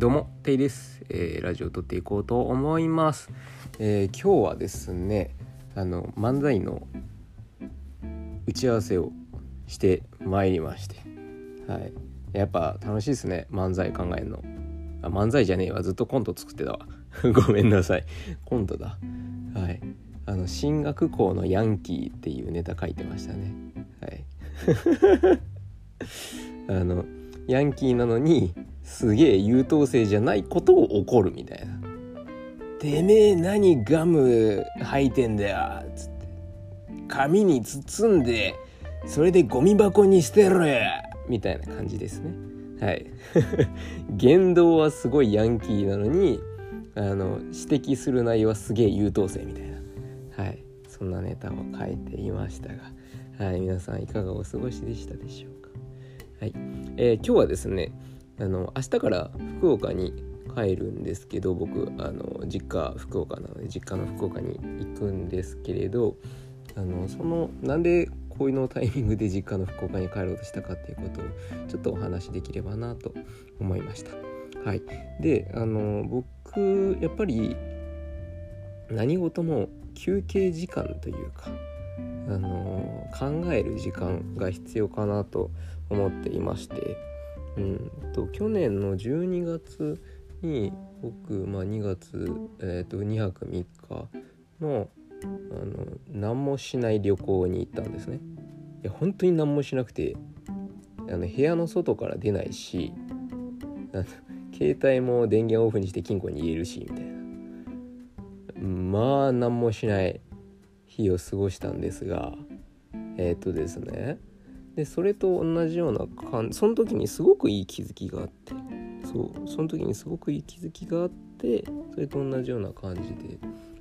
どうも、ていです、えー、ラジオを撮っていこうと思います。えー、今日はですね、あの漫才の打ち合わせをしてまいりまして、はい。やっぱ楽しいですね、漫才考えるの。あ、漫才じゃねえわ、ずっとコント作ってたわ。ごめんなさい。コントだ。はい。あの進学校のヤンキーっていうネタ書いてましたね。はい。あのヤンキーなのにすげえ優等生じゃないことを怒るみたいな。てめえ何ガム吐いてんだよつって。紙に包んでそれでゴミ箱に捨てろよみたいな感じですね。はい。言動はすごいヤンキーなのにあの指摘する内容はすげえ優等生みたいな。はい。そんなネタを書いていましたがはい。皆さんいかがお過ごしでしたでしょうか？はい、えー、今日はですねあの明日から福岡に帰るんですけど僕あの実家福岡なので実家の福岡に行くんですけれどあのそのなんでこういうのタイミングで実家の福岡に帰ろうとしたかっていうことをちょっとお話しできればなと思いました。はい、であの僕やっぱり何事も休憩時間というかあの考える時間が必要かなと思っていまして、うんと、去年の12月に僕、まあ、2月、えーと、2泊3日のあの何もしない旅行に行ったんですね。いや本当に何もしなくてあの部屋の外から出ないしあの携帯も電源オフにして金庫に入れるしみたいなまあ何もしない日を過ごしたんですがえっ、とですねでそれと同じような感その時にすごくいい気づきがあってそうその時にすごくいい気づきがあってそれと同じような感じで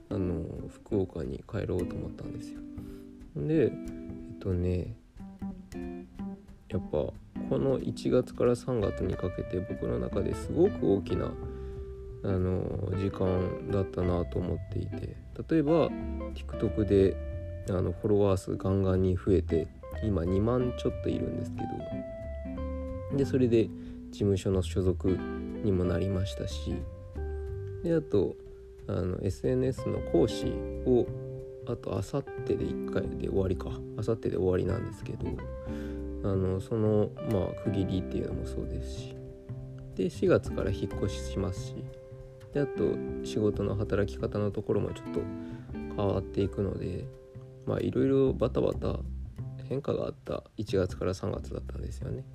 あの福岡に帰ろうと思ったんですよ。でえっとねやっぱこの1月から3月にかけて僕の中ですごく大きなあの時間だったなと思っていて例えば TikTok であのフォロワー数ガンガンに増えて今2万ちょっといるんですけどでそれで事務所の所属にもなりましたしであとあの SNS の講師をあとあさってで1回で終わりか。あさってで終わりなんですけどあのそのまあ区切りっていうのもそうですし。で4月から引っ越ししますし。であと仕事の働き方のところもちょっと変わっていくのでまあいろいろバタバタ変化があった1月から3月だったんですよね。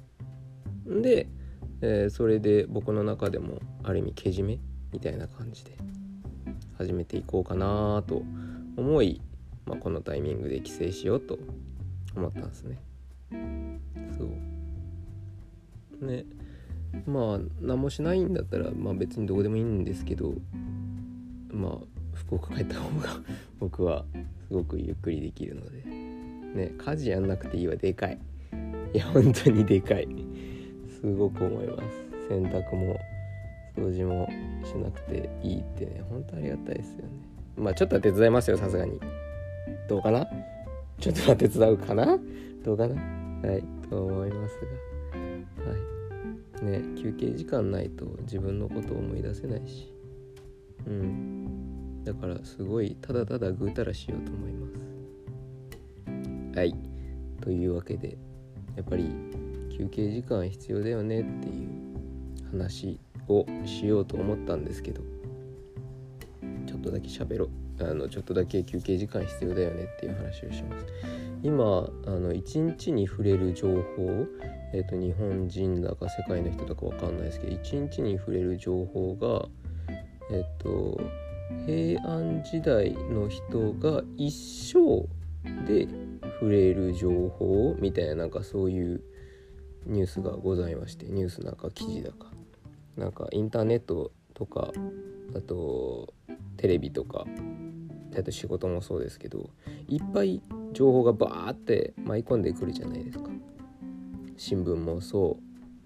で、えー、それで僕の中でもある意味けじめみたいな感じで始めていこうかなと思い、まあ、このタイミングで帰省しようと思ったんですね。そうねまあ何もしないんだったら、まあ、別にどうでもいいんですけどまあ福岡帰った方が 僕はすごくゆっくりできるので。ね家事やんなくていいわでかい。いや本当にでかい。すごく思います。洗濯も掃除もしなくていいってね。本当ありがたいですよね。まあちょっとは手伝いますよさすがに。どうかな？ちょっとは手伝うかな？どうかな？はいと思いますが。ね休憩時間ないと自分のことを思い出せないし。うん。だからすごいただただぐうたらしようと思います。はい。というわけでやっぱり休憩時間必要だよねっていう話をしようと思ったんですけどちょっとだけ喋ろう。あのちょっとだけ休憩時間必要だよねっていう話をします。今あの1日に触れる情報え、ー、と日本人だか世界の人だか分かんないですけど1日に触れる情報がえっ、ー、と平安時代の人が一生で触れる情報みたいななんかそういうニュースがございましてニュースなんか記事だか。なんかインターネットとかあとテレビとかあと仕事もそうですけどいっぱい情報がバーって舞い込んでくるじゃないですか。新聞もそ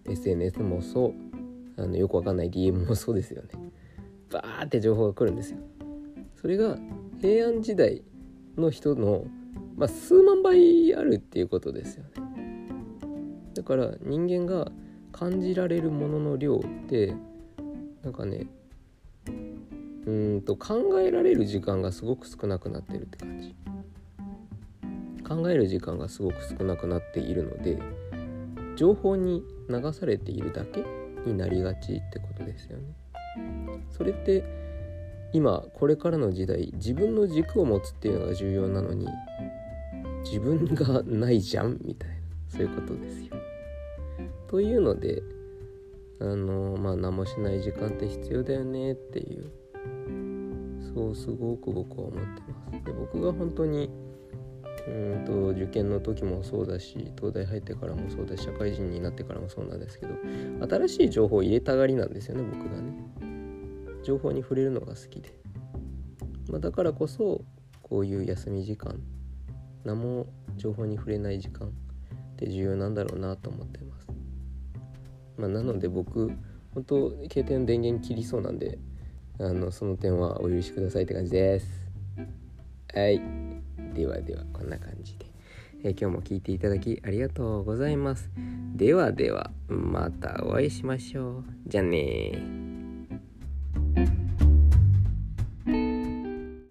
う SNS もそうあのよくわかんない DM もそうですよね。バーって情報が来るんですよ。それが平安時代の人のまあ、数万倍あるっていうことですよね。だから人間が感じられるものの量ってなんかねうんと考えられる時間がすごく少なくなってるって感じ考える時間がすごく少なくなっているので情報に流されているだけになりがちってことですよねそれって今これからの時代自分の軸を持つっていうのが重要なのに自分がないじゃんみたいなそういうことですよ。というのであのまあ何もしない時間って必要だよねっていうそうすごく僕は思ってます。で僕が本当にうんと受験の時もそうだし東大入ってからもそうだし社会人になってからもそうなんですけど新しい情報を入れたがりなんですよね僕がね。情報に触れるのが好きで、まあ、だからこそこういう休み時間何も情報に触れない時間って重要なんだろうなと思ってます、まあ、なので僕本当携帯の電源切りそうなんであのその点はお許しくださいって感じです。はい。ではではこんな感じで、え今日も聞いていただきありがとうございます。ではではまたお会いしましょう。じゃあね